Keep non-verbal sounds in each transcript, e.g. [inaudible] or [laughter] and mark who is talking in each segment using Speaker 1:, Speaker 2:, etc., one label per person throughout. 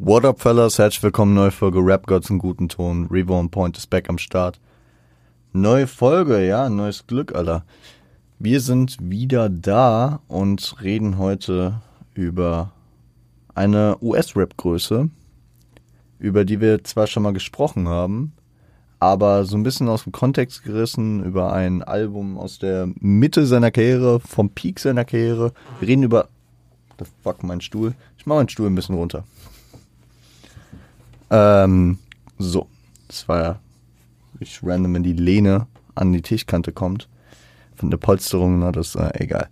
Speaker 1: What up, fellas? Herzlich willkommen, neue Folge Rap Gods in guten Ton. Reborn Point ist back am Start. Neue Folge, ja, neues Glück, Alter. Wir sind wieder da und reden heute über eine US-Rap-Größe, über die wir zwar schon mal gesprochen haben, aber so ein bisschen aus dem Kontext gerissen, über ein Album aus der Mitte seiner Karriere, vom Peak seiner Karriere. Wir reden über. The fuck, mein Stuhl. Ich mach meinen Stuhl ein bisschen runter. Ähm, so. Das war ja richtig random, wenn die Lehne an die Tischkante kommt. Von der Polsterung, na, das ist äh, egal.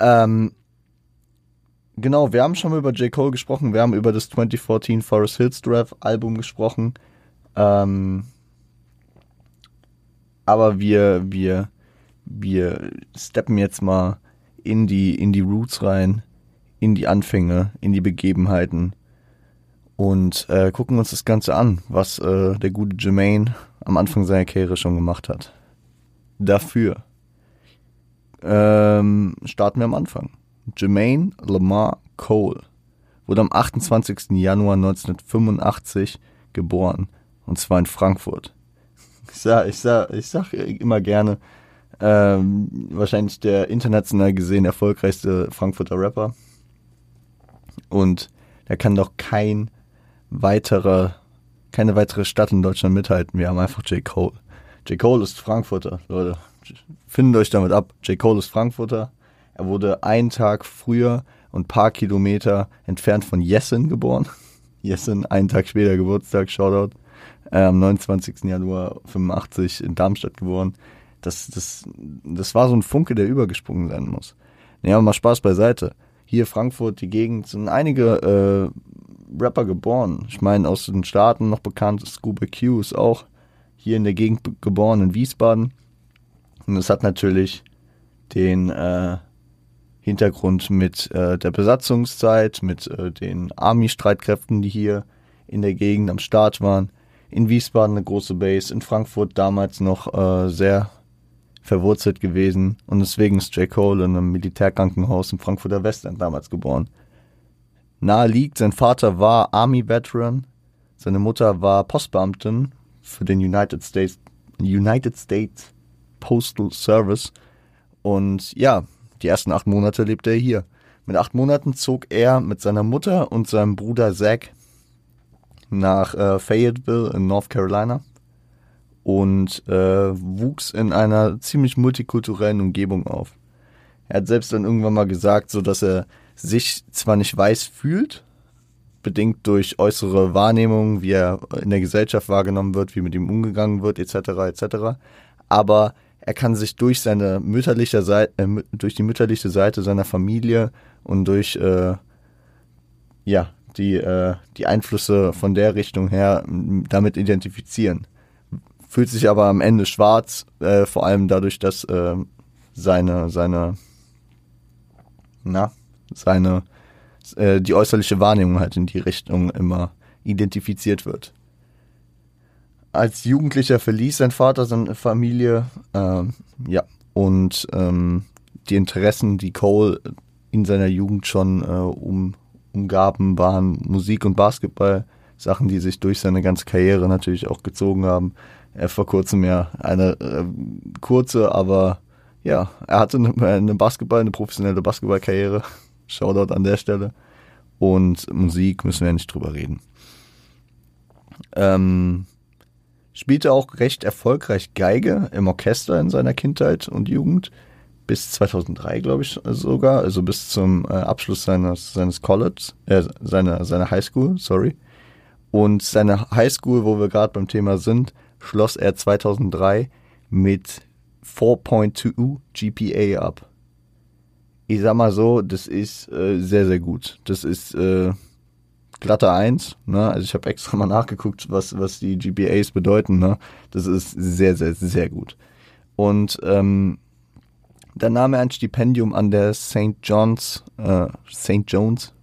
Speaker 1: Ähm, genau, wir haben schon mal über J. Cole gesprochen. Wir haben über das 2014 Forest Hills Draft Album gesprochen. Ähm, aber wir, wir, wir steppen jetzt mal in die, in die Roots rein, in die Anfänge, in die Begebenheiten und äh, gucken uns das Ganze an, was äh, der gute Jermaine am Anfang seiner Karriere schon gemacht hat. Dafür ähm, starten wir am Anfang. Jermaine Lamar Cole wurde am 28. Januar 1985 geboren, und zwar in Frankfurt. Ich sag, ich sag, ich sag immer gerne, ähm, wahrscheinlich der international gesehen erfolgreichste Frankfurter Rapper. Und da kann doch kein weiterer, keine weitere Stadt in Deutschland mithalten. Wir haben einfach J. Cole. J. Cole ist Frankfurter, Leute. Findet euch damit ab. J. Cole ist Frankfurter. Er wurde einen Tag früher und paar Kilometer entfernt von Jessen geboren. [laughs] Jessen, einen Tag später Geburtstag, Shoutout. Äh, am 29. Januar 85 in Darmstadt geboren. Das, das, das war so ein Funke, der übergesprungen sein muss. Naja, mal Spaß beiseite. Hier Frankfurt, die Gegend, sind einige äh, Rapper geboren. Ich meine, aus den Staaten noch bekannt, Scuba Q ist auch hier in der Gegend geboren, in Wiesbaden. Und es hat natürlich den äh, Hintergrund mit äh, der Besatzungszeit, mit äh, den Army-Streitkräften, die hier in der Gegend am Start waren. In Wiesbaden eine große Base, in Frankfurt damals noch äh, sehr verwurzelt gewesen und deswegen ist J. Cole in einem Militärkrankenhaus im Frankfurter Westend damals geboren. Nahe liegt, sein Vater war Army-Veteran, seine Mutter war Postbeamtin für den United States, United States Postal Service und ja, die ersten acht Monate lebte er hier. Mit acht Monaten zog er mit seiner Mutter und seinem Bruder Zach nach äh, Fayetteville in North Carolina und äh, wuchs in einer ziemlich multikulturellen Umgebung auf. Er hat selbst dann irgendwann mal gesagt, so dass er sich zwar nicht weiß fühlt, bedingt durch äußere Wahrnehmungen, wie er in der Gesellschaft wahrgenommen wird, wie mit ihm umgegangen wird, etc., etc., aber er kann sich durch seine mütterliche Seite, äh, durch die mütterliche Seite seiner Familie und durch äh, ja die äh, die Einflüsse von der Richtung her damit identifizieren fühlt sich aber am Ende schwarz, äh, vor allem dadurch, dass äh, seine, seine, na, seine, äh, die äußerliche Wahrnehmung halt in die Richtung immer identifiziert wird. Als Jugendlicher verließ sein Vater seine Familie, äh, ja, und ähm, die Interessen, die Cole in seiner Jugend schon äh, um, umgaben, waren Musik und Basketball, Sachen, die sich durch seine ganze Karriere natürlich auch gezogen haben er vor kurzem ja eine äh, kurze, aber ja, er hatte eine, eine Basketball, eine professionelle Basketballkarriere. Shoutout an der Stelle. Und Musik müssen wir nicht drüber reden. Ähm, spielte auch recht erfolgreich Geige im Orchester in seiner Kindheit und Jugend. Bis 2003, glaube ich sogar. Also bis zum äh, Abschluss seines, seines College, äh, seiner, seiner Highschool, sorry. Und seine Highschool, wo wir gerade beim Thema sind, schloss er 2003 mit 4.2 GPA ab. Ich sag mal so, das ist äh, sehr, sehr gut. Das ist äh, glatte 1. Ne? Also ich habe extra mal nachgeguckt, was, was die GPAs bedeuten. Ne? Das ist sehr, sehr, sehr gut. Und ähm, dann nahm er ein Stipendium an der St. John's, äh, St. John's,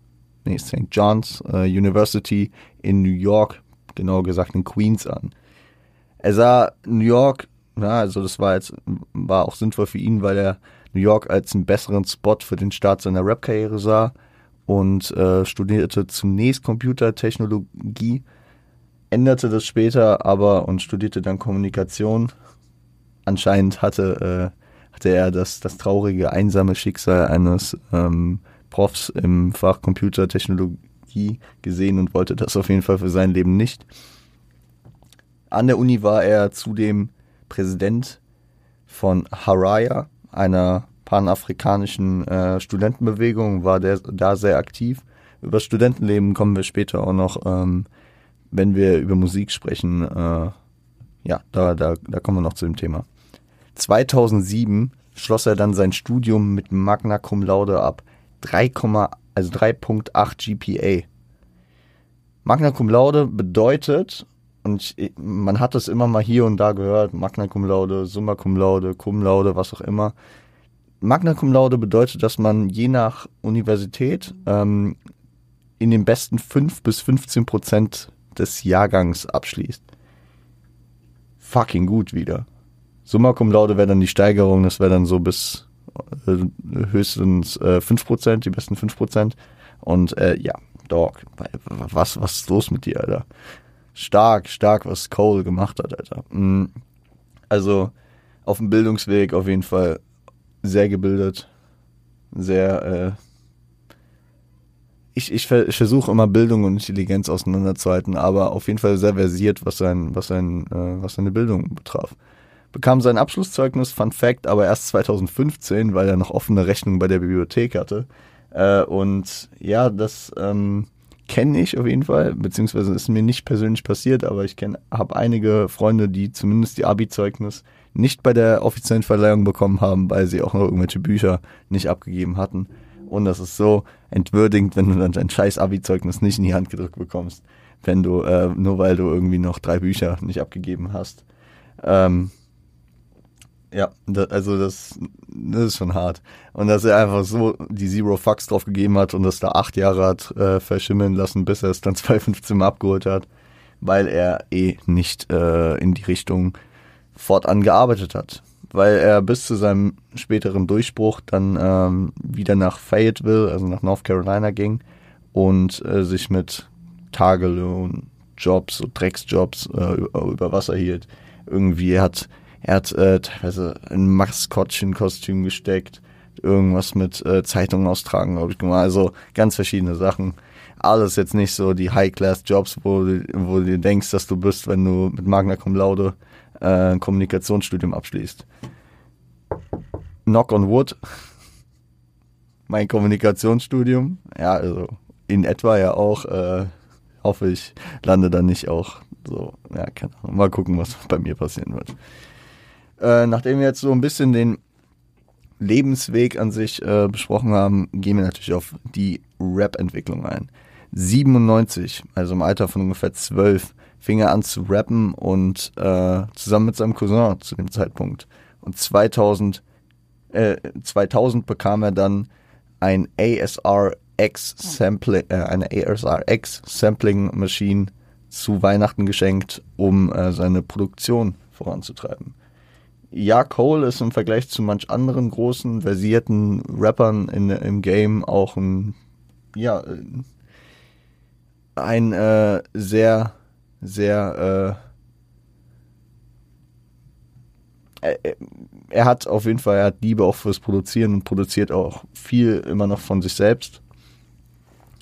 Speaker 1: nee, St. John's äh, University in New York, genauer gesagt in Queens an. Er sah New York, ja, also das war jetzt, war auch sinnvoll für ihn, weil er New York als einen besseren Spot für den Start seiner Rap-Karriere sah und äh, studierte zunächst Computertechnologie, änderte das später aber und studierte dann Kommunikation. Anscheinend hatte, äh, hatte er das, das traurige, einsame Schicksal eines ähm, Profs im Fach Computertechnologie gesehen und wollte das auf jeden Fall für sein Leben nicht. An der Uni war er zudem Präsident von Haraya, einer panafrikanischen äh, Studentenbewegung, war der da sehr aktiv. Über Studentenleben kommen wir später auch noch, ähm, wenn wir über Musik sprechen. Äh, ja, da, da, da kommen wir noch zu dem Thema. 2007 schloss er dann sein Studium mit Magna Cum Laude ab. 3, also 3.8 GPA. Magna Cum Laude bedeutet, und ich, man hat es immer mal hier und da gehört, Magna Cum Laude, Summa Cum Laude, Cum Laude, was auch immer. Magna Cum Laude bedeutet, dass man je nach Universität ähm, in den besten 5 bis 15 Prozent des Jahrgangs abschließt. Fucking gut wieder. Summa Cum Laude wäre dann die Steigerung, das wäre dann so bis äh, höchstens äh, 5 Prozent, die besten 5 Prozent. Und äh, ja, Dog, was, was ist los mit dir, Alter? Stark, stark, was Cole gemacht hat, Alter. Mhm. Also auf dem Bildungsweg auf jeden Fall sehr gebildet, sehr, äh, ich, ich, ich versuche immer Bildung und Intelligenz auseinanderzuhalten, aber auf jeden Fall sehr versiert, was sein, was sein, äh, was seine Bildung betraf. Bekam sein Abschlusszeugnis, Fun Fact, aber erst 2015, weil er noch offene Rechnung bei der Bibliothek hatte. Äh, und ja, das, ähm, kenne ich auf jeden Fall, beziehungsweise ist mir nicht persönlich passiert, aber ich kenne, habe einige Freunde, die zumindest die Abi-Zeugnis nicht bei der offiziellen Verleihung bekommen haben, weil sie auch noch irgendwelche Bücher nicht abgegeben hatten. Und das ist so entwürdigend, wenn du dann dein scheiß Abi-Zeugnis nicht in die Hand gedrückt bekommst, wenn du, äh, nur weil du irgendwie noch drei Bücher nicht abgegeben hast. Ähm, ja, da, also das, das ist schon hart. Und dass er einfach so die Zero Fucks drauf gegeben hat und das da acht Jahre hat äh, verschimmeln lassen, bis er es dann [laughs] 2015 mal abgeholt hat, weil er eh nicht äh, in die Richtung fortan gearbeitet hat. Weil er bis zu seinem späteren Durchbruch dann ähm, wieder nach Fayetteville, also nach North Carolina ging und äh, sich mit Tagelohn, Jobs, so Drecksjobs äh, über Wasser hielt. Irgendwie hat er hat äh, teilweise ein Maskottchenkostüm gesteckt, irgendwas mit äh, Zeitungen austragen, glaube ich, gemacht. Also ganz verschiedene Sachen. Alles jetzt nicht so die High-Class-Jobs, wo, du, wo du denkst, dass du bist, wenn du mit Magna Cum Laude äh, ein Kommunikationsstudium abschließt. Knock on Wood. [laughs] Mein Kommunikationsstudium, ja, also in etwa ja auch, äh, hoffe ich, lande dann nicht auch so, ja, keine Ahnung. Mal gucken, was bei mir passieren wird. Äh, nachdem wir jetzt so ein bisschen den Lebensweg an sich äh, besprochen haben, gehen wir natürlich auf die Rap-Entwicklung ein. 97, also im Alter von ungefähr 12, fing er an zu rappen und äh, zusammen mit seinem Cousin zu dem Zeitpunkt. Und 2000, äh, 2000 bekam er dann ein ASRX Sampling, äh, eine ASRX Sampling Machine zu Weihnachten geschenkt, um äh, seine Produktion voranzutreiben ja, Cole ist im Vergleich zu manch anderen großen, versierten Rappern in, im Game auch ein, ja, ein äh, sehr, sehr, äh, er, er hat auf jeden Fall, er hat Liebe auch fürs Produzieren und produziert auch viel immer noch von sich selbst.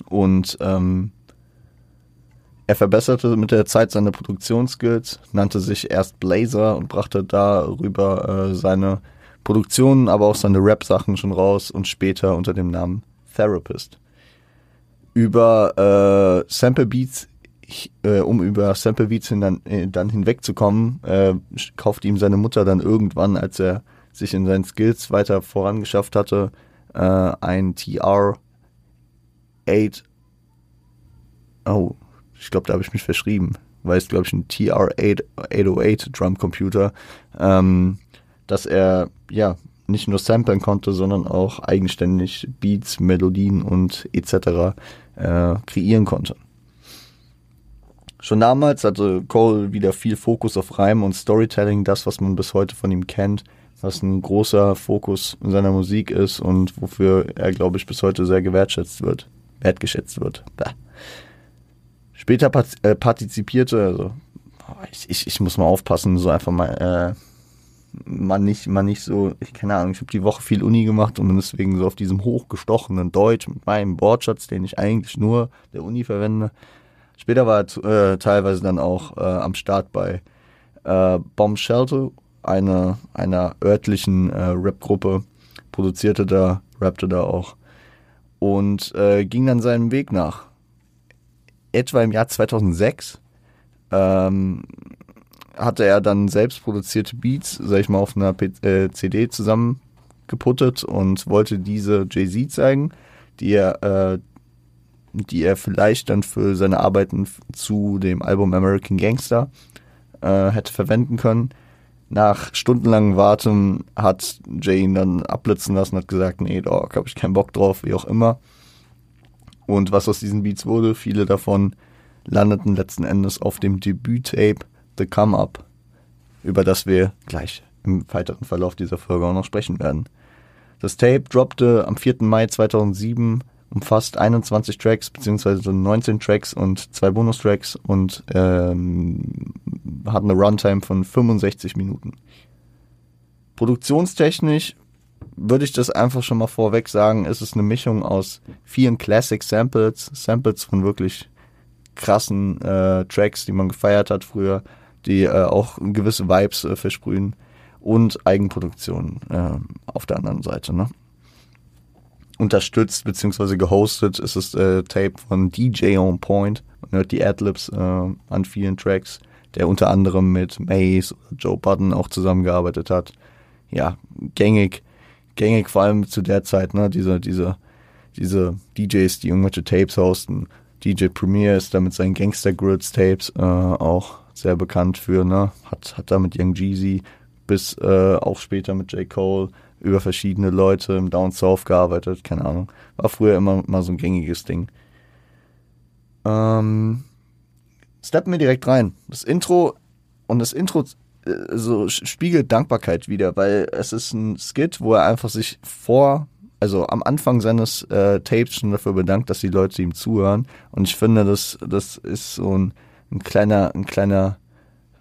Speaker 1: Und ähm, er verbesserte mit der Zeit seine Produktionsskills, nannte sich erst Blazer und brachte darüber äh, seine Produktionen, aber auch seine Rap-Sachen schon raus und später unter dem Namen Therapist. Über äh, Sample Beats, äh, um über Sample Beats hin dann, äh, dann hinwegzukommen, äh, kaufte ihm seine Mutter dann irgendwann, als er sich in seinen Skills weiter vorangeschafft hatte, äh, ein TR 8 Oh, ich glaube, da habe ich mich verschrieben, weil es, glaube ich, ein TR-808 Drumcomputer, ähm, dass er, ja, nicht nur samplen konnte, sondern auch eigenständig Beats, Melodien und etc. Äh, kreieren konnte. Schon damals hatte Cole wieder viel Fokus auf Reim und Storytelling, das, was man bis heute von ihm kennt, was ein großer Fokus in seiner Musik ist und wofür er, glaube ich, bis heute sehr gewertschätzt wird. wertgeschätzt wird. Später äh, partizipierte, also ich, ich, ich muss mal aufpassen, so einfach mal, äh, mal nicht, mal nicht so, ich keine Ahnung, ich habe die Woche viel Uni gemacht und bin deswegen so auf diesem hochgestochenen Deutsch mit meinem Wortschatz, den ich eigentlich nur der Uni verwende. Später war er äh, teilweise dann auch äh, am Start bei äh, Bomb Shelter, eine, einer örtlichen äh, Rap-Gruppe, produzierte da, rappte da auch und äh, ging dann seinem Weg nach. Etwa im Jahr 2006 ähm, hatte er dann selbst produzierte Beats, sag ich mal, auf einer P äh, CD zusammengeputtet und wollte diese Jay-Z zeigen, die er, äh, die er vielleicht dann für seine Arbeiten zu dem Album American Gangster äh, hätte verwenden können. Nach stundenlangem Warten hat Jay ihn dann abblitzen lassen, hat gesagt, nee, Dog, hab ich keinen Bock drauf, wie auch immer. Und was aus diesen Beats wurde, viele davon landeten letzten Endes auf dem Debüt-Tape The Come Up, über das wir gleich im weiteren Verlauf dieser Folge auch noch sprechen werden. Das Tape droppte am 4. Mai 2007, umfasst 21 Tracks, beziehungsweise 19 Tracks und zwei Bonustracks und ähm, hat eine Runtime von 65 Minuten. Produktionstechnisch würde ich das einfach schon mal vorweg sagen, ist es eine Mischung aus vielen Classic Samples, Samples von wirklich krassen äh, Tracks, die man gefeiert hat früher, die äh, auch gewisse Vibes äh, versprühen und Eigenproduktion äh, auf der anderen Seite. Ne? Unterstützt bzw. gehostet ist das äh, Tape von DJ On Point und hört die Adlibs äh, an vielen Tracks, der unter anderem mit Maze oder Joe Budden auch zusammengearbeitet hat. Ja, gängig, gängig vor allem zu der Zeit, ne, diese, diese, diese DJs, die irgendwelche Tapes hosten, DJ Premier ist da mit seinen Gangster Grills Tapes äh, auch sehr bekannt für, ne? Hat, hat da mit Young Jeezy bis äh, auch später mit J. Cole über verschiedene Leute im Down South gearbeitet, keine Ahnung. War früher immer mal so ein gängiges Ding. Ähm, steppen wir direkt rein. Das Intro und das Intro so spiegelt Dankbarkeit wieder, weil es ist ein Skit, wo er einfach sich vor also am Anfang seines äh, Tapes schon dafür bedankt, dass die Leute ihm zuhören. Und ich finde, das, das ist so ein, ein kleiner, ein kleiner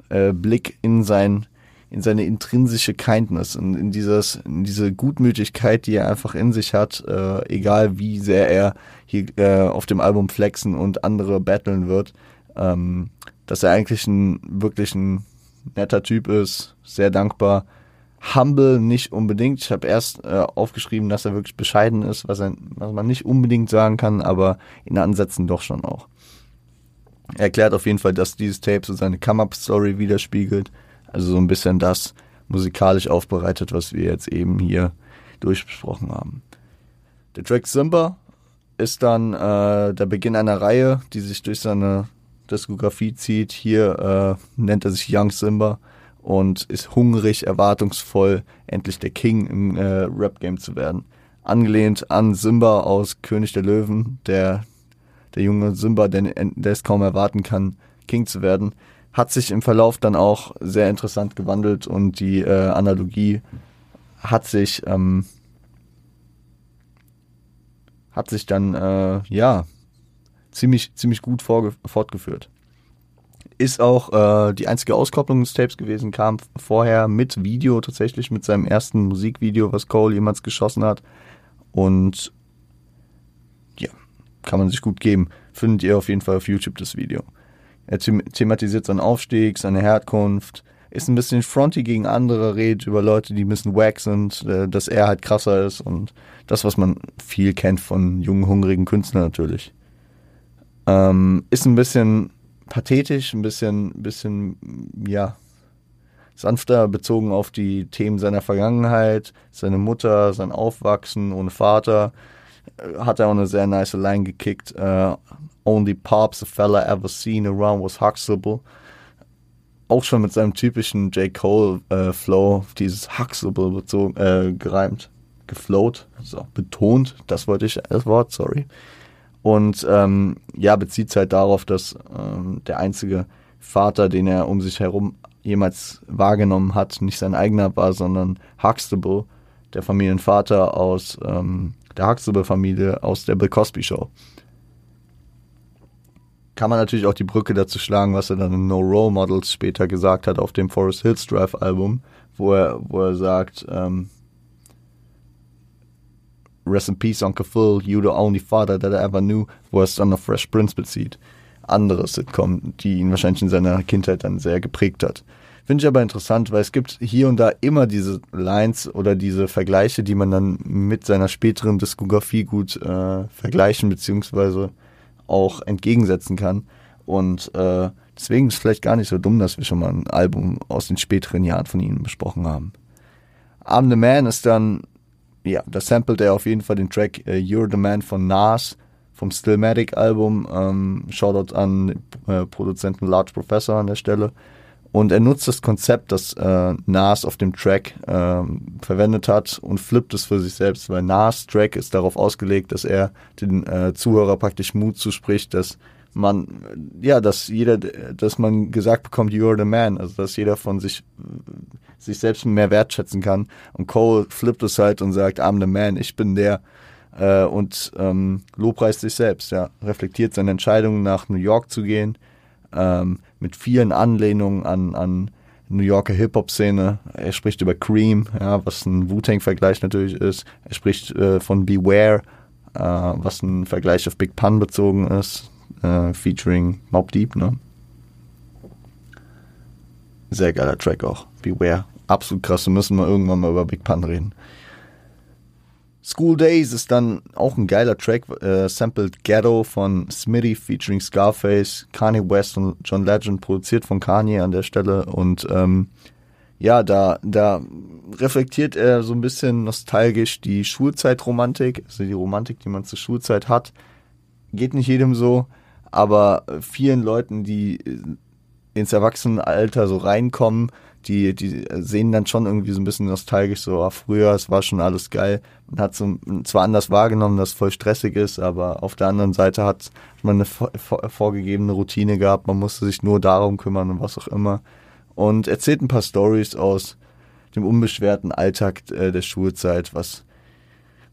Speaker 1: äh, Blick in sein, in seine intrinsische Kindness und in dieses, in diese Gutmütigkeit, die er einfach in sich hat, äh, egal wie sehr er hier äh, auf dem Album flexen und andere battlen wird, ähm, dass er eigentlich ein wirklich ein netter Typ ist, sehr dankbar humble nicht unbedingt. Ich habe erst äh, aufgeschrieben, dass er wirklich bescheiden ist, was, er, was man nicht unbedingt sagen kann, aber in Ansätzen doch schon auch. Er erklärt auf jeden Fall, dass dieses Tape so seine Come-Up-Story widerspiegelt. Also so ein bisschen das musikalisch aufbereitet, was wir jetzt eben hier durchbesprochen haben. Der Track Simba ist dann äh, der Beginn einer Reihe, die sich durch seine Diskografie zieht. Hier äh, nennt er sich Young Simba und ist hungrig, erwartungsvoll, endlich der King im äh, Rap-Game zu werden. Angelehnt an Simba aus König der Löwen, der, der junge Simba, der, der es kaum erwarten kann, King zu werden, hat sich im Verlauf dann auch sehr interessant gewandelt und die äh, Analogie hat sich, ähm, hat sich dann, äh, ja, ziemlich, ziemlich gut fortgeführt. Ist auch äh, die einzige Auskopplung des Tapes gewesen, kam vorher mit Video tatsächlich, mit seinem ersten Musikvideo, was Cole jemals geschossen hat. Und ja, kann man sich gut geben. Findet ihr auf jeden Fall auf YouTube das Video. Er thematisiert seinen Aufstieg, seine Herkunft, ist ein bisschen fronty gegen andere, redet über Leute, die ein bisschen wack sind, äh, dass er halt krasser ist und das, was man viel kennt von jungen, hungrigen Künstlern natürlich. Ähm, ist ein bisschen pathetisch, ein bisschen, bisschen, ja, sanfter bezogen auf die Themen seiner Vergangenheit, seine Mutter, sein Aufwachsen ohne Vater. Äh, hat er auch eine sehr nice Line gekickt. Uh, Only Pops a fella ever seen around was Huxtable. Auch schon mit seinem typischen J. Cole äh, dieses Huxtable bezogen, äh, gereimt, geflowt, so, betont, das wollte ich, das Wort, sorry. Und ähm, ja, bezieht halt darauf, dass ähm, der einzige Vater, den er um sich herum jemals wahrgenommen hat, nicht sein eigener war, sondern Huxtable, der Familienvater aus ähm, der Huxtable-Familie aus der Bill Cosby Show. kann man natürlich auch die Brücke dazu schlagen, was er dann in No Role Models später gesagt hat auf dem Forest Hills Drive Album, wo er, wo er sagt, ähm, Rest in Peace, Uncle Phil, You the Only Father That I Ever Knew, wo er es dann auf Fresh Prince bezieht. Andere Sitcom, die ihn wahrscheinlich in seiner Kindheit dann sehr geprägt hat. Finde ich aber interessant, weil es gibt hier und da immer diese Lines oder diese Vergleiche, die man dann mit seiner späteren Diskografie gut äh, vergleichen beziehungsweise auch entgegensetzen kann. Und äh, deswegen ist es vielleicht gar nicht so dumm, dass wir schon mal ein Album aus den späteren Jahren von ihm besprochen haben. I'm the Man ist dann, ja, da samplet er auf jeden Fall den Track äh, You're the Man von Nas vom Stillmatic Album. Ähm, Shoutout an äh, Produzenten Large Professor an der Stelle. Und er nutzt das Konzept, das äh, Nas auf dem Track äh, verwendet hat und flippt es für sich selbst, weil Nas Track ist darauf ausgelegt, dass er den äh, Zuhörer praktisch Mut zuspricht, dass man, ja, dass jeder, dass man gesagt bekommt, you're the man, also dass jeder von sich, sich selbst mehr wertschätzen kann. Und Cole flippt es halt und sagt, I'm the man, ich bin der, äh, und ähm, lobpreist sich selbst, ja, reflektiert seine Entscheidung, nach New York zu gehen, ähm, mit vielen Anlehnungen an, an New Yorker Hip-Hop-Szene. Er spricht über Cream, ja, was ein Wu-Tang-Vergleich natürlich ist. Er spricht äh, von Beware, äh, was ein Vergleich auf Big Pun bezogen ist, äh, featuring Mob Deep, ne? Sehr geiler Track auch. Beware. Absolut krass. Wir müssen mal irgendwann mal über Big Pun reden. School Days ist dann auch ein geiler Track, äh, sampled Ghetto von Smitty featuring Scarface, Kanye West und John Legend, produziert von Kanye an der Stelle und ähm, ja, da, da reflektiert er so ein bisschen nostalgisch die Schulzeitromantik, also die Romantik, die man zur Schulzeit hat. Geht nicht jedem so, aber vielen Leuten, die ins Erwachsenenalter so reinkommen, die, die sehen dann schon irgendwie so ein bisschen nostalgisch so, ah, früher, es war schon alles geil. Man hat so zwar anders wahrgenommen, dass es voll stressig ist, aber auf der anderen Seite hat man eine vorgegebene Routine gehabt, man musste sich nur darum kümmern und was auch immer. Und erzählt ein paar Stories aus dem unbeschwerten Alltag äh, der Schulzeit, was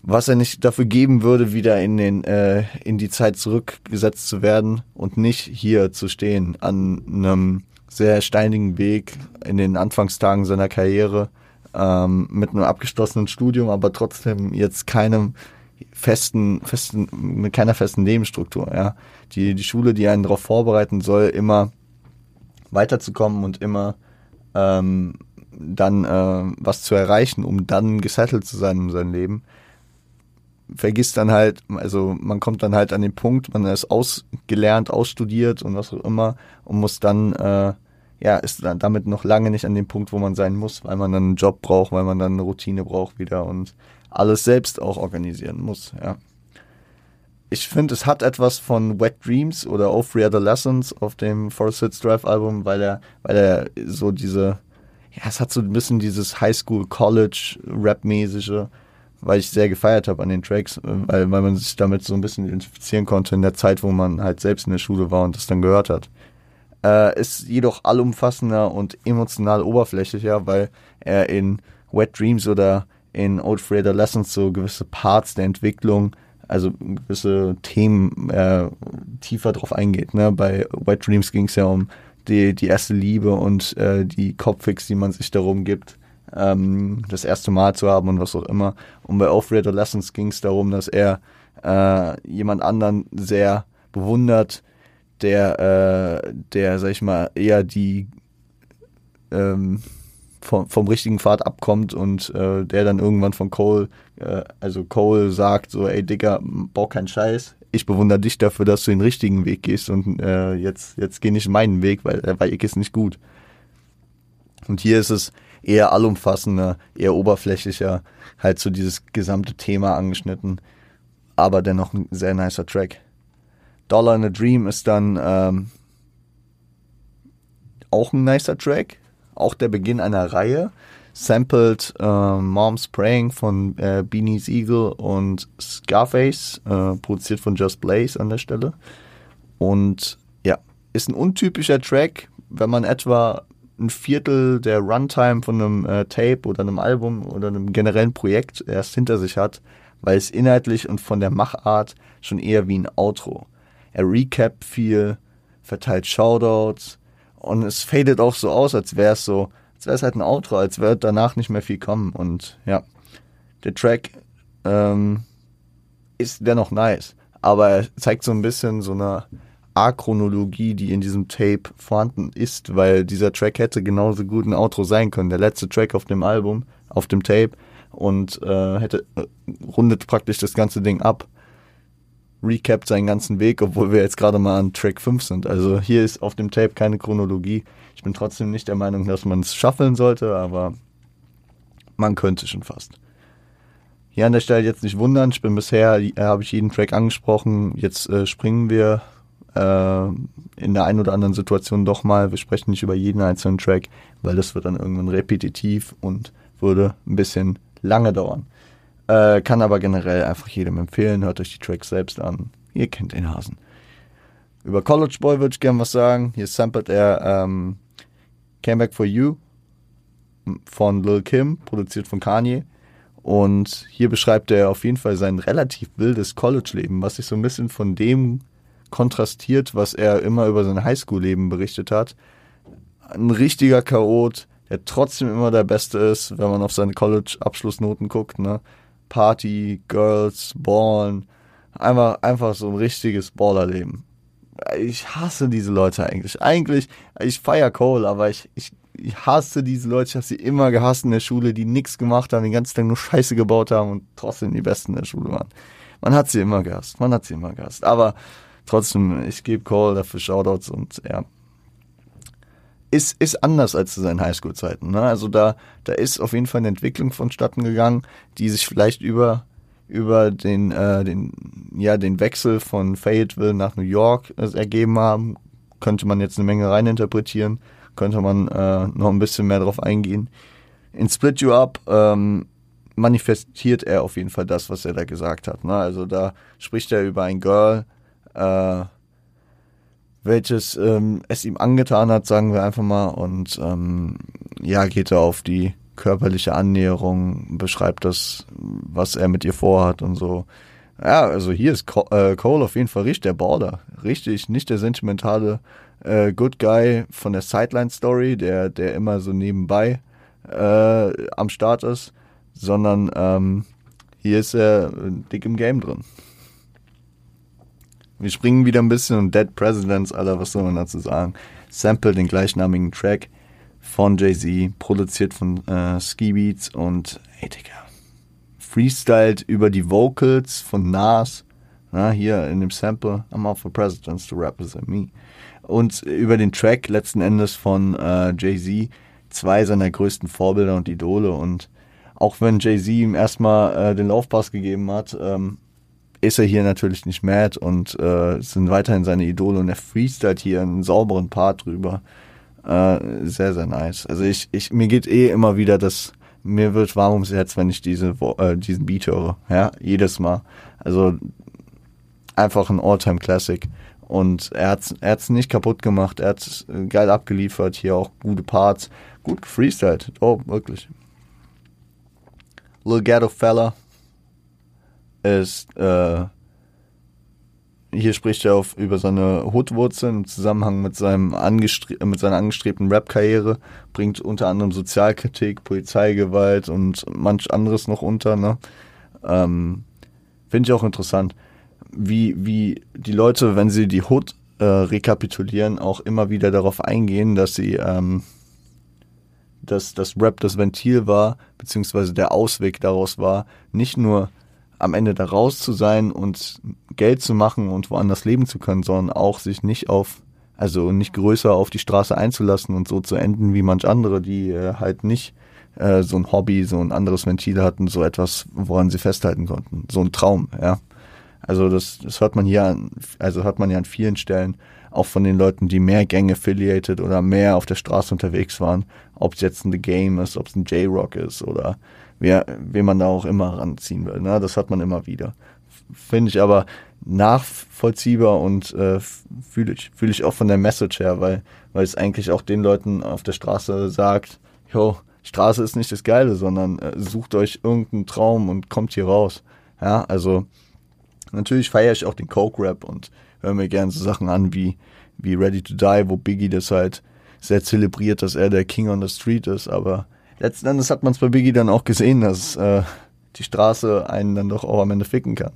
Speaker 1: was er nicht dafür geben würde, wieder in den äh, in die Zeit zurückgesetzt zu werden und nicht hier zu stehen an einem sehr steinigen Weg in den Anfangstagen seiner Karriere ähm, mit einem abgeschlossenen Studium, aber trotzdem jetzt keinem festen, festen, mit keiner festen Lebensstruktur. Ja, die die Schule, die einen darauf vorbereiten soll, immer weiterzukommen und immer ähm, dann äh, was zu erreichen, um dann gesettelt zu sein in seinem Leben vergisst dann halt, also man kommt dann halt an den Punkt, man ist ausgelernt, ausstudiert und was auch immer und muss dann, äh, ja, ist dann damit noch lange nicht an dem Punkt, wo man sein muss, weil man dann einen Job braucht, weil man dann eine Routine braucht wieder und alles selbst auch organisieren muss, ja. Ich finde, es hat etwas von Wet Dreams oder Oh Free Adolescence auf dem Forest Hills Drive Album, weil er, weil er so diese, ja, es hat so ein bisschen dieses Highschool College Rap-mäßige, weil ich sehr gefeiert habe an den Tracks, äh, weil, weil man sich damit so ein bisschen identifizieren konnte in der Zeit, wo man halt selbst in der Schule war und das dann gehört hat. Äh, ist jedoch allumfassender und emotional oberflächlicher, weil er in Wet Dreams oder in Old Freighter Lessons so gewisse Parts der Entwicklung, also gewisse Themen äh, tiefer drauf eingeht. Ne? Bei Wet Dreams ging es ja um die, die erste Liebe und äh, die Kopfix, die man sich darum gibt ähm, das erste Mal zu haben und was auch immer. Und bei Off-Red Lessons ging es darum, dass er äh, jemand anderen sehr bewundert, der, äh, der, sag ich mal, eher die ähm, vom, vom richtigen Pfad abkommt und äh, der dann irgendwann von Cole, äh, also Cole sagt so, ey Digga, bau keinen Scheiß, ich bewundere dich dafür, dass du den richtigen Weg gehst und äh, jetzt, jetzt geh nicht meinen Weg, weil der Weg ist nicht gut. Und hier ist es eher allumfassender, eher oberflächlicher, halt so dieses gesamte Thema angeschnitten, aber dennoch ein sehr nicer Track. Dollar in a Dream ist dann ähm, auch ein nicer Track, auch der Beginn einer Reihe, sampled äh, Mom's Praying von äh, Beanie's Eagle und Scarface, äh, produziert von Just Blaze an der Stelle. Und ja, ist ein untypischer Track, wenn man etwa ein Viertel der Runtime von einem äh, Tape oder einem Album oder einem generellen Projekt erst hinter sich hat, weil es inhaltlich und von der Machart schon eher wie ein Outro. Er recapt viel, verteilt Shoutouts und es fadet auch so aus, als wäre es so, als wäre es halt ein Outro, als würde danach nicht mehr viel kommen und ja, der Track ähm, ist dennoch nice, aber er zeigt so ein bisschen so eine A-Chronologie, die in diesem Tape vorhanden ist, weil dieser Track hätte genauso gut ein Outro sein können. Der letzte Track auf dem Album, auf dem Tape und äh, hätte äh, rundet praktisch das ganze Ding ab. Recapt seinen ganzen Weg, obwohl wir jetzt gerade mal an Track 5 sind. Also hier ist auf dem Tape keine Chronologie. Ich bin trotzdem nicht der Meinung, dass man es schaffeln sollte, aber man könnte schon fast. Hier an der Stelle jetzt nicht wundern, ich bin bisher, äh, habe ich jeden Track angesprochen, jetzt äh, springen wir äh, in der einen oder anderen Situation doch mal. Wir sprechen nicht über jeden einzelnen Track, weil das wird dann irgendwann repetitiv und würde ein bisschen lange dauern. Äh, kann aber generell einfach jedem empfehlen. Hört euch die Tracks selbst an. Ihr kennt den Hasen. Über College Boy würde ich gerne was sagen. Hier samplet er ähm, Came Back For You von Lil Kim, produziert von Kanye. Und hier beschreibt er auf jeden Fall sein relativ wildes College-Leben, was sich so ein bisschen von dem kontrastiert, was er immer über sein Highschool-Leben berichtet hat. Ein richtiger Chaot, der trotzdem immer der Beste ist, wenn man auf seine College-Abschlussnoten guckt. Ne? Party, Girls, Ballen. Einfach, einfach so ein richtiges Ballerleben. Ich hasse diese Leute eigentlich. Eigentlich, ich feier Cole, aber ich, ich, ich hasse diese Leute. Ich habe sie immer gehasst in der Schule, die nichts gemacht haben, den ganzen Tag nur Scheiße gebaut haben und trotzdem die Besten in der Schule waren. Man hat sie immer gehasst. Man hat sie immer gehasst. Aber trotzdem, ich gebe Cole dafür Shoutouts und ja. Ist, ist anders als zu seinen Highschool-Zeiten. Ne? Also da, da ist auf jeden Fall eine Entwicklung vonstatten gegangen, die sich vielleicht über, über den, äh, den, ja, den Wechsel von Fayetteville nach New York äh, ergeben haben. Könnte man jetzt eine Menge reininterpretieren, könnte man äh, noch ein bisschen mehr drauf eingehen. In Split You Up ähm, manifestiert er auf jeden Fall das, was er da gesagt hat. Ne? Also da spricht er über ein Girl, äh, welches ähm, es ihm angetan hat, sagen wir einfach mal. Und ähm, ja, geht er auf die körperliche Annäherung, beschreibt das, was er mit ihr vorhat und so. Ja, also hier ist äh, Cole auf jeden Fall richtig der Border. Richtig, nicht der sentimentale äh, Good Guy von der Sideline-Story, der, der immer so nebenbei äh, am Start ist, sondern ähm, hier ist er dick im Game drin. Wir springen wieder ein bisschen und Dead Presidents, Alter, was soll man dazu sagen? Sample den gleichnamigen Track von Jay-Z, produziert von äh, Ski Beats und, ey Digga, freestyled über die Vocals von Nas, na, hier in dem Sample, I'm out for presidents to represent me. Und über den Track letzten Endes von äh, Jay-Z, zwei seiner größten Vorbilder und Idole und auch wenn Jay-Z ihm erstmal äh, den Laufpass gegeben hat, ähm, ist er hier natürlich nicht mad und äh, sind weiterhin seine Idole und er freestylt hier einen sauberen Part drüber. Äh, sehr, sehr nice. Also ich, ich, mir geht eh immer wieder das, mir wird warm ums Herz, wenn ich diese, äh, diesen Beat höre. Ja, jedes Mal. Also einfach ein Alltime Classic. Und er hat's, er hat's nicht kaputt gemacht, er hat's geil abgeliefert, hier auch gute Parts, gut gefreestylt. Oh, wirklich. Lil Ghetto Fella, ist, äh, hier spricht er auf, über seine Hoodwurzeln im Zusammenhang mit, seinem angestre mit seiner angestrebten Rap-Karriere, bringt unter anderem Sozialkritik, Polizeigewalt und manch anderes noch unter. Ne? Ähm, Finde ich auch interessant, wie, wie die Leute, wenn sie die Hood äh, rekapitulieren, auch immer wieder darauf eingehen, dass sie ähm, dass das Rap das Ventil war, beziehungsweise der Ausweg daraus war, nicht nur am Ende da raus zu sein und Geld zu machen und woanders leben zu können, sondern auch sich nicht auf, also nicht größer auf die Straße einzulassen und so zu enden wie manch andere, die äh, halt nicht äh, so ein Hobby, so ein anderes Ventil hatten, so etwas, woran sie festhalten konnten. So ein Traum, ja. Also das, das hört man hier an, also hört man ja an vielen Stellen, auch von den Leuten, die mehr Gang affiliated oder mehr auf der Straße unterwegs waren, ob es jetzt ein The Game ist, ob es ein J-Rock ist oder wer, wen man da auch immer ranziehen will. Ne? Das hat man immer wieder. Finde ich aber nachvollziehbar und äh, fühle ich, fühle ich auch von der Message her, weil, weil es eigentlich auch den Leuten auf der Straße sagt, jo, Straße ist nicht das Geile, sondern äh, sucht euch irgendeinen Traum und kommt hier raus. Ja, also natürlich feiere ich auch den Coke-Rap und höre mir gerne so Sachen an wie, wie Ready to Die, wo Biggie das halt sehr zelebriert, dass er der King on the Street ist. Aber letzten Endes hat man es bei Biggie dann auch gesehen, dass äh, die Straße einen dann doch auch am Ende ficken kann.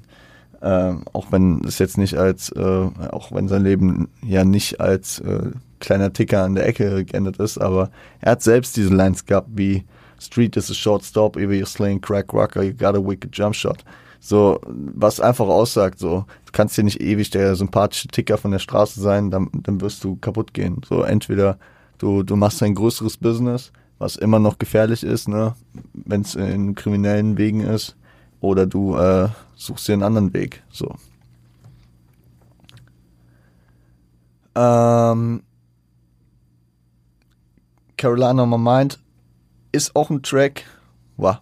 Speaker 1: Ähm, auch wenn es jetzt nicht als, äh, auch wenn sein Leben ja nicht als äh, kleiner Ticker an der Ecke geendet ist, aber er hat selbst diese Lines gehabt wie Street is a short stop, either you're slaying crack rocker, you got a wicked jump shot. So, was einfach aussagt, so, du kannst hier nicht ewig der sympathische Ticker von der Straße sein, dann, dann wirst du kaputt gehen. So, entweder du, du machst ein größeres Business, was immer noch gefährlich ist, ne, wenn es in kriminellen Wegen ist, oder du äh, suchst dir einen anderen Weg. So. Ähm, Carolina on My Mind ist auch ein Track. Wow.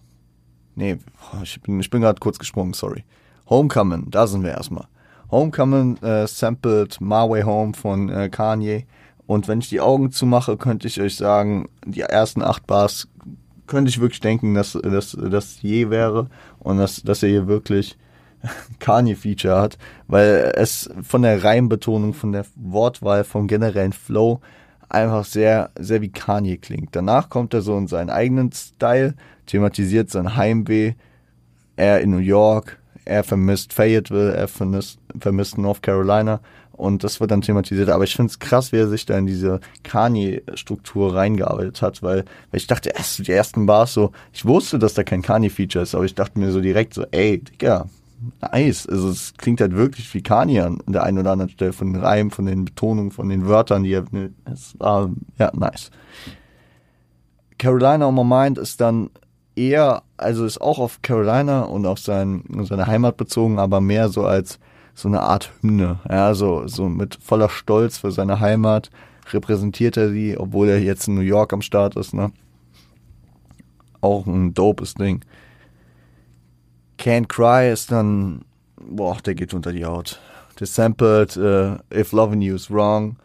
Speaker 1: Nee, ich bin, ich bin gerade kurz gesprungen, sorry. Homecoming, da sind wir erstmal. Homecoming äh, sampled My Way Home von äh, Kanye. Und wenn ich die Augen zumache, könnte ich euch sagen, die ersten acht Bars könnte ich wirklich denken, dass das je wäre und dass, dass er hier wirklich [laughs] Kanye-Feature hat, weil es von der Reimbetonung, von der Wortwahl, vom generellen Flow einfach sehr, sehr wie Kanye klingt. Danach kommt er so in seinen eigenen Style, thematisiert sein Heimweh, er in New York, er vermisst Fayetteville, er vermisst, vermisst North Carolina und das wird dann thematisiert. Aber ich finde es krass, wie er sich da in diese Kanye-Struktur reingearbeitet hat, weil, weil ich dachte erst die ersten Bars so, ich wusste, dass da kein Kanye-Feature ist, aber ich dachte mir so direkt so, ey, Digga, nice. Also es klingt halt wirklich wie Kanye an der einen oder anderen Stelle von den Reimen, von den Betonungen, von den Wörtern, die er, es war, ja, nice. Carolina on my mind ist dann eher, also ist auch auf Carolina und auf sein, seine Heimat bezogen, aber mehr so als so eine Art Hymne. Ja, so, so mit voller Stolz für seine Heimat repräsentiert er sie, obwohl er jetzt in New York am Start ist, ne? Auch ein dopes Ding. Can't Cry ist dann, boah, der geht unter die Haut. Der sampled uh, If Loving You is Wrong,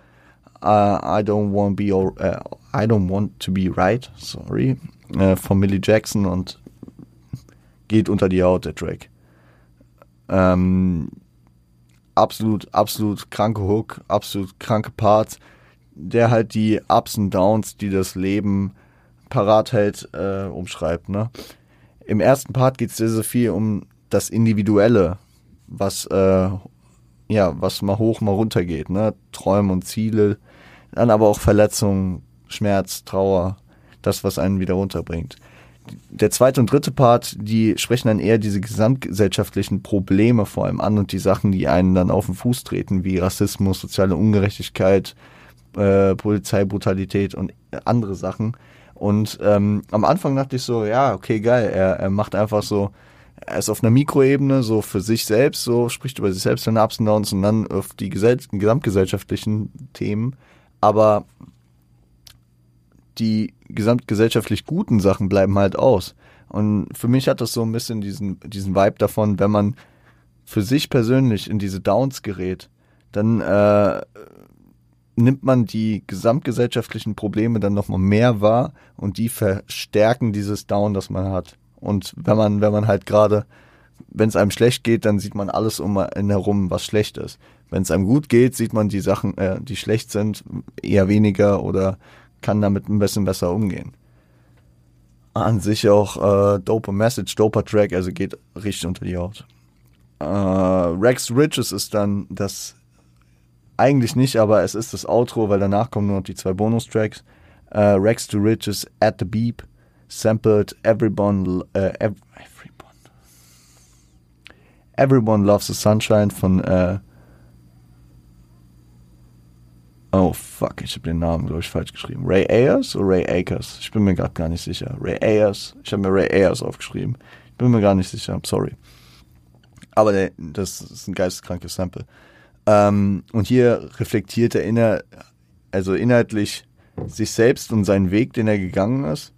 Speaker 1: uh, I don't want be all, uh, I don't want to be right, sorry, von Millie Jackson und geht unter die Haut, der Track. Ähm, absolut, absolut kranke Hook, absolut kranke Parts, der halt die Ups und Downs, die das Leben parat hält, äh, umschreibt. Ne? Im ersten Part geht es sehr, sehr viel um das Individuelle, was äh, ja, was mal hoch, mal runter geht, ne? Träume und Ziele, dann aber auch Verletzungen, Schmerz, Trauer, das, was einen wieder runterbringt der zweite und dritte Part, die sprechen dann eher diese gesamtgesellschaftlichen Probleme vor allem an und die Sachen, die einen dann auf den Fuß treten, wie Rassismus, soziale Ungerechtigkeit, äh, Polizeibrutalität und andere Sachen. Und ähm, am Anfang dachte ich so, ja, okay, geil, er, er macht einfach so, er ist auf einer Mikroebene, so für sich selbst, so spricht über sich selbst seine Ups und Downs und dann auf die gesamtgesellschaftlichen Themen. Aber die gesamtgesellschaftlich guten Sachen bleiben halt aus. Und für mich hat das so ein bisschen diesen, diesen Vibe davon, wenn man für sich persönlich in diese Downs gerät, dann äh, nimmt man die gesamtgesellschaftlichen Probleme dann nochmal mehr wahr und die verstärken dieses Down, das man hat. Und wenn man, wenn man halt gerade, wenn es einem schlecht geht, dann sieht man alles um einen herum, was schlecht ist. Wenn es einem gut geht, sieht man die Sachen, äh, die schlecht sind, eher weniger oder kann damit ein bisschen besser umgehen. An sich auch äh, dope Message, doper Track, also geht richtig unter die Haut. Äh, Rex Riches ist dann das eigentlich nicht, aber es ist das Outro, weil danach kommen nur noch die zwei Bonustracks. Äh, Rex to Riches at the Beep sampled Everyone, äh, everyone, everyone Loves the Sunshine von äh, Oh fuck, ich habe den Namen, glaube ich, falsch geschrieben. Ray Ayers oder Ray Akers? Ich bin mir gerade gar nicht sicher. Ray Ayers. Ich habe mir Ray Ayers aufgeschrieben. Ich bin mir gar nicht sicher, sorry. Aber der, das ist ein geisteskrankes Sample. Ähm, und hier reflektiert er inner, also inhaltlich sich selbst und seinen Weg, den er gegangen ist.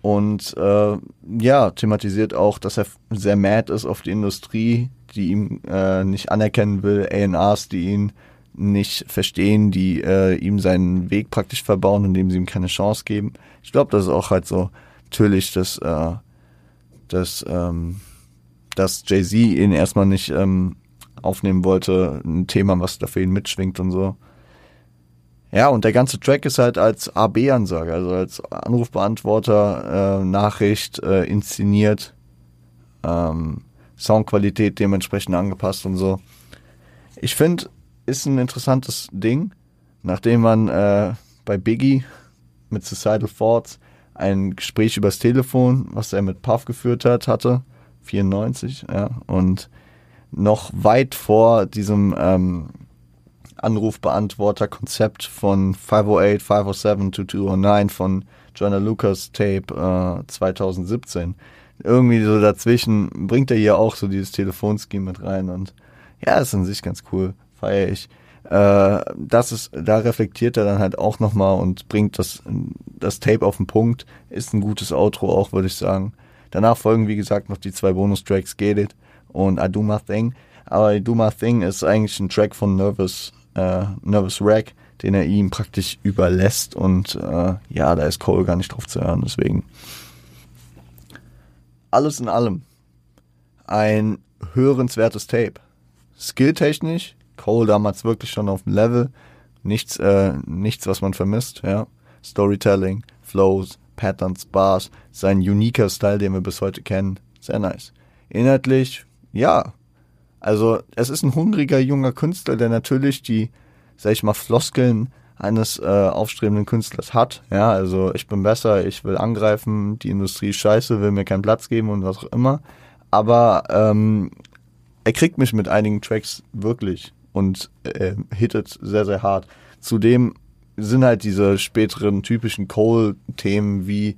Speaker 1: Und äh, ja, thematisiert auch, dass er sehr mad ist auf die Industrie, die ihm äh, nicht anerkennen will, ANAs, die ihn nicht verstehen, die äh, ihm seinen Weg praktisch verbauen, indem sie ihm keine Chance geben. Ich glaube, das ist auch halt so natürlich, dass, äh, dass, ähm, dass Jay-Z ihn erstmal nicht ähm, aufnehmen wollte, ein Thema, was da für ihn mitschwingt und so. Ja, und der ganze Track ist halt als AB-Ansage, also als Anrufbeantworter, äh, Nachricht äh, inszeniert, ähm, Soundqualität dementsprechend angepasst und so. Ich finde, ist ein interessantes Ding, nachdem man äh, bei Biggie mit Suicidal Thoughts ein Gespräch übers Telefon, was er mit Puff geführt hat, hatte, 94, ja, und noch weit vor diesem ähm, Anrufbeantworter-Konzept von 508, 507 to 209 von Joanna Lucas Tape äh, 2017. Irgendwie so dazwischen bringt er hier auch so dieses Telefonscheme mit rein und ja, ist an sich ganz cool, feiere ich. Äh, das ist, da reflektiert er dann halt auch nochmal und bringt das, das Tape auf den Punkt. Ist ein gutes Outro auch, würde ich sagen. Danach folgen, wie gesagt, noch die zwei Bonustracks Get It und I Do My Thing. Aber I Do My Thing ist eigentlich ein Track von Nervous, äh, Nervous Wreck, den er ihm praktisch überlässt. Und äh, ja, da ist Cole gar nicht drauf zu hören. Deswegen alles in allem ein hörenswertes Tape. Skilltechnisch, Cole damals wirklich schon auf dem Level. Nichts, äh, nichts, was man vermisst, ja. Storytelling, Flows, Patterns, Bars, sein uniker Style, den wir bis heute kennen. Sehr nice. Inhaltlich, ja. Also, es ist ein hungriger junger Künstler, der natürlich die, sag ich mal, Floskeln eines äh, aufstrebenden Künstlers hat. Ja, also ich bin besser, ich will angreifen, die Industrie ist scheiße, will mir keinen Platz geben und was auch immer. Aber ähm, er kriegt mich mit einigen Tracks wirklich und äh, hittet sehr, sehr hart. Zudem sind halt diese späteren typischen Cole-Themen wie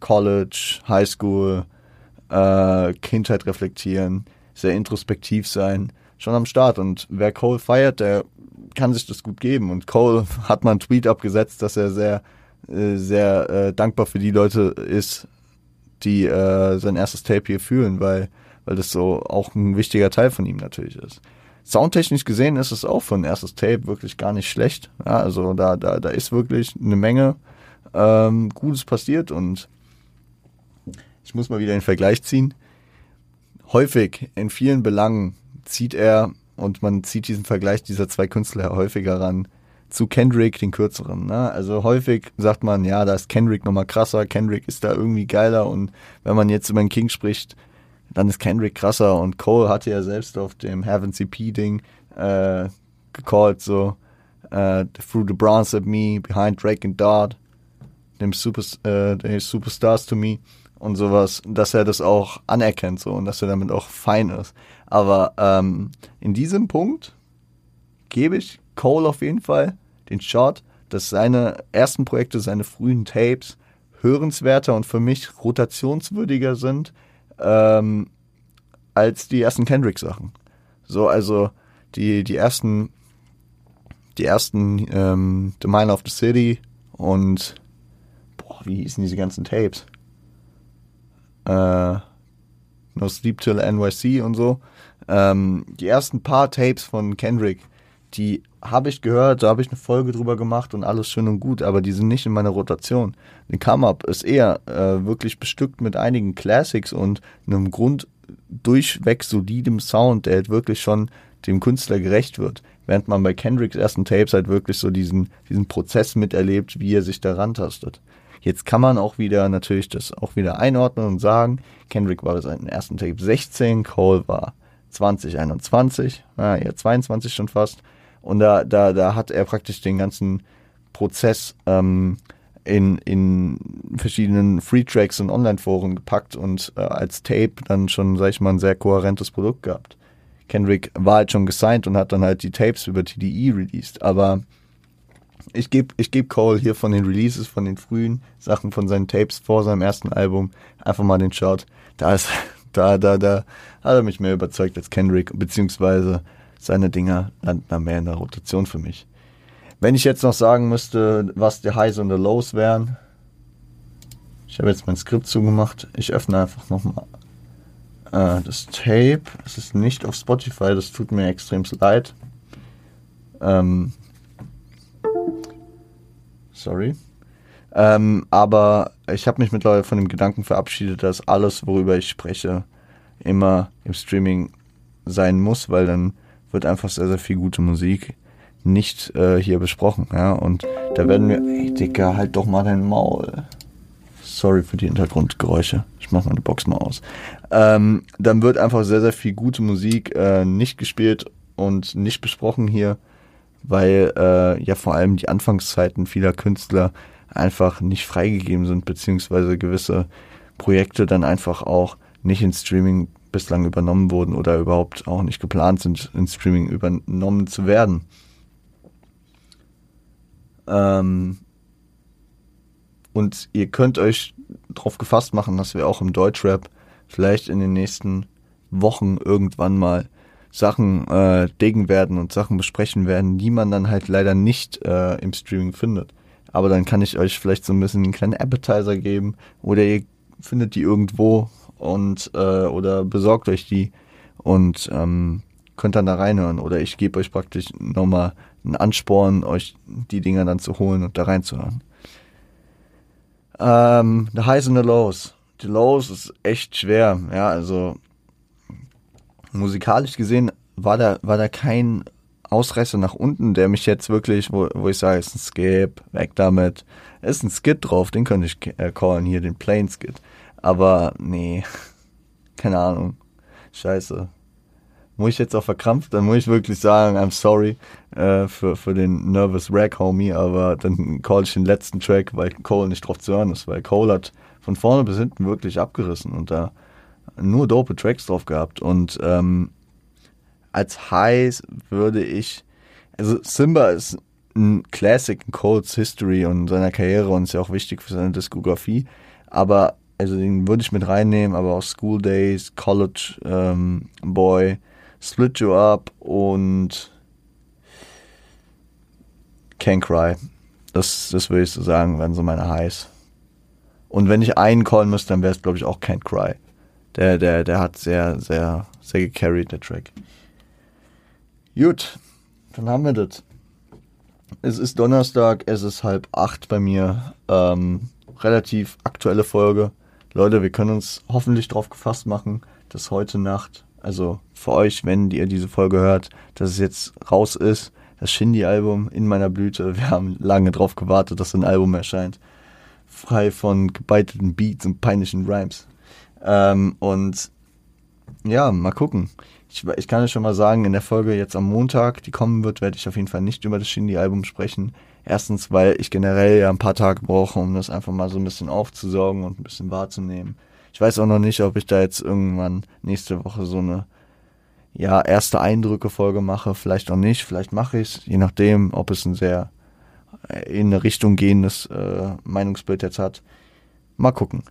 Speaker 1: College, High School, äh, Kindheit reflektieren, sehr introspektiv sein, schon am Start. Und wer Cole feiert, der kann sich das gut geben. Und Cole [laughs] hat mal einen Tweet abgesetzt, dass er sehr, äh, sehr äh, dankbar für die Leute ist, die äh, sein erstes Tape hier fühlen, weil, weil das so auch ein wichtiger Teil von ihm natürlich ist. Soundtechnisch gesehen ist es auch für ein erstes Tape wirklich gar nicht schlecht. Ja, also da, da, da ist wirklich eine Menge ähm, Gutes passiert und ich muss mal wieder den Vergleich ziehen. Häufig in vielen Belangen zieht er, und man zieht diesen Vergleich dieser zwei Künstler häufiger ran, zu Kendrick, den kürzeren. Ne? Also häufig sagt man, ja, da ist Kendrick nochmal krasser, Kendrick ist da irgendwie geiler und wenn man jetzt über den King spricht, dann ist Kendrick krasser und Cole hatte ja selbst auf dem Heaven CP-Ding äh, gecallt, so uh, Through the Bronze at Me, Behind Drake and Dart, dem Super, äh, Superstars to Me und sowas, dass er das auch anerkennt so und dass er damit auch fein ist. Aber ähm, in diesem Punkt gebe ich Cole auf jeden Fall den Shot, dass seine ersten Projekte, seine frühen Tapes hörenswerter und für mich rotationswürdiger sind ähm, als die ersten Kendrick-Sachen. So, also die, die ersten, die ersten ähm, The Mine of the City und boah, wie hießen diese ganzen Tapes? Äh, No Sleep Till NYC und so. Ähm, die ersten paar Tapes von Kendrick, die habe ich gehört, da habe ich eine Folge drüber gemacht und alles schön und gut, aber die sind nicht in meiner Rotation. Den Come-Up ist eher äh, wirklich bestückt mit einigen Classics und einem Grund durchweg solidem Sound, der halt wirklich schon dem Künstler gerecht wird. Während man bei Kendricks ersten Tapes halt wirklich so diesen, diesen Prozess miterlebt, wie er sich daran tastet. Jetzt kann man auch wieder natürlich das auch wieder einordnen und sagen, Kendrick war seinen ersten Tape 16, Cole war 2021, ah, ja, 22 schon fast. Und da, da, da hat er praktisch den ganzen Prozess ähm, in, in verschiedenen Free-Tracks und Online-Foren gepackt und äh, als Tape dann schon, sag ich mal, ein sehr kohärentes Produkt gehabt. Kendrick war halt schon gesigned und hat dann halt die Tapes über TDE released. Aber ich gebe ich geb Cole hier von den Releases, von den frühen Sachen, von seinen Tapes vor seinem ersten Album einfach mal den Shot. Da ist, [laughs] da, da, da hat er mich mehr überzeugt als Kendrick, beziehungsweise seine Dinger landen da mehr in der Rotation für mich. Wenn ich jetzt noch sagen müsste, was die Highs und die Lows wären, ich habe jetzt mein Skript zugemacht. Ich öffne einfach nochmal äh, das Tape. Es ist nicht auf Spotify, das tut mir extrem leid. Ähm, sorry. Ähm, aber ich habe mich mittlerweile von dem Gedanken verabschiedet, dass alles, worüber ich spreche, immer im Streaming sein muss, weil dann wird einfach sehr, sehr viel gute Musik nicht äh, hier besprochen. Ja, und da werden wir, ey Dicker, halt doch mal dein Maul. Sorry für die Hintergrundgeräusche. Ich mach meine Box mal aus. Ähm, dann wird einfach sehr, sehr viel gute Musik äh, nicht gespielt und nicht besprochen hier, weil äh, ja vor allem die Anfangszeiten vieler Künstler einfach nicht freigegeben sind, beziehungsweise gewisse Projekte dann einfach auch nicht in Streaming bislang übernommen wurden oder überhaupt auch nicht geplant sind, in Streaming übernommen zu werden. Ähm und ihr könnt euch darauf gefasst machen, dass wir auch im Deutschrap vielleicht in den nächsten Wochen irgendwann mal Sachen äh, degen werden und Sachen besprechen werden, die man dann halt leider nicht äh, im Streaming findet. Aber dann kann ich euch vielleicht so ein bisschen einen kleinen Appetizer geben oder ihr findet die irgendwo und äh, oder besorgt euch die und ähm, könnt dann da reinhören oder ich gebe euch praktisch nochmal einen Ansporn, euch die Dinger dann zu holen und da reinzuhören. Ähm, the Highs and the Lows. Die Lows ist echt schwer, ja, also musikalisch gesehen war da, war da kein Ausreißer nach unten, der mich jetzt wirklich, wo, wo ich sage, ist ein Skip, weg damit. Ist ein Skit drauf, den könnte ich äh, callen hier, den Plain Skit. Aber nee, [laughs] keine Ahnung. Scheiße. Muss ich jetzt auch verkrampft, dann muss ich wirklich sagen, I'm sorry äh, für, für den Nervous Rack Homie, aber dann call ich den letzten Track, weil Cole nicht drauf zu hören ist, weil Cole hat von vorne bis hinten wirklich abgerissen und da nur dope Tracks drauf gehabt und ähm, als Highs würde ich, also Simba ist ein Classic in Coles History und seiner Karriere und ist ja auch wichtig für seine Diskografie, aber also den würde ich mit reinnehmen, aber auch School Days, College ähm, Boy, Split You Up und Can't Cry. Das, das würde ich so sagen, wären so meine Highs. Und wenn ich einen callen müsste, dann wäre es, glaube ich, auch Can't Cry. Der, der, der hat sehr, sehr, sehr gecarried, der Track. Gut, dann haben wir das. Es ist Donnerstag, es ist halb acht bei mir. Ähm, relativ aktuelle Folge. Leute, wir können uns hoffentlich darauf gefasst machen, dass heute Nacht, also für euch, wenn ihr diese Folge hört, dass es jetzt raus ist, das Shindy-Album in meiner Blüte. Wir haben lange darauf gewartet, dass ein Album erscheint. Frei von gebeiteten Beats und peinlichen Rhymes. Ähm, und ja, mal gucken. Ich, ich kann ja schon mal sagen, in der Folge jetzt am Montag, die kommen wird, werde ich auf jeden Fall nicht über das Shindy-Album sprechen. Erstens, weil ich generell ja ein paar Tage brauche, um das einfach mal so ein bisschen aufzusaugen und ein bisschen wahrzunehmen. Ich weiß auch noch nicht, ob ich da jetzt irgendwann nächste Woche so eine ja, erste Eindrücke-Folge mache. Vielleicht auch nicht, vielleicht mache ich es, je nachdem, ob es ein sehr äh, in eine Richtung gehendes äh, Meinungsbild jetzt hat. Mal gucken.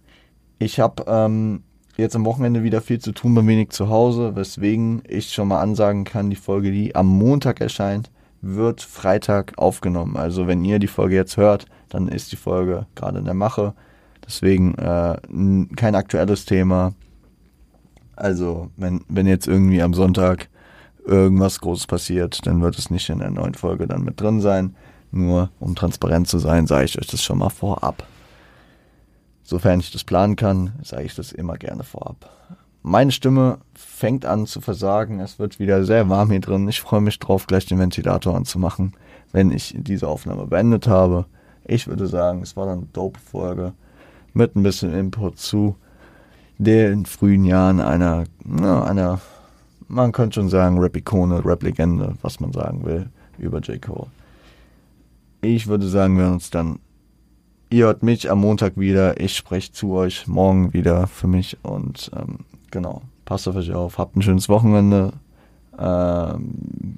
Speaker 1: Ich habe ähm, jetzt am Wochenende wieder viel zu tun, bin wenig zu Hause, weswegen ich schon mal ansagen kann, die Folge, die am Montag erscheint, wird Freitag aufgenommen. Also wenn ihr die Folge jetzt hört, dann ist die Folge gerade in der Mache. Deswegen äh, kein aktuelles Thema. Also wenn, wenn jetzt irgendwie am Sonntag irgendwas Großes passiert, dann wird es nicht in der neuen Folge dann mit drin sein. Nur um transparent zu sein, sage ich euch das schon mal vorab. Sofern ich das planen kann, sage ich das immer gerne vorab. Meine Stimme fängt an zu versagen. Es wird wieder sehr warm hier drin. Ich freue mich drauf, gleich den Ventilator anzumachen, wenn ich diese Aufnahme beendet habe. Ich würde sagen, es war dann eine dope Folge mit ein bisschen Input zu den frühen Jahren einer, na, einer, man könnte schon sagen, Rap-Ikone, Rap-Legende, was man sagen will, über J. Cole. Ich würde sagen, wir uns dann Ihr hört mich am Montag wieder. Ich spreche zu euch morgen wieder für mich. Und ähm, genau, passt auf euch auf. Habt ein schönes Wochenende. Ähm,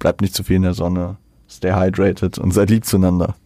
Speaker 1: bleibt nicht zu viel in der Sonne. Stay hydrated und seid lieb zueinander.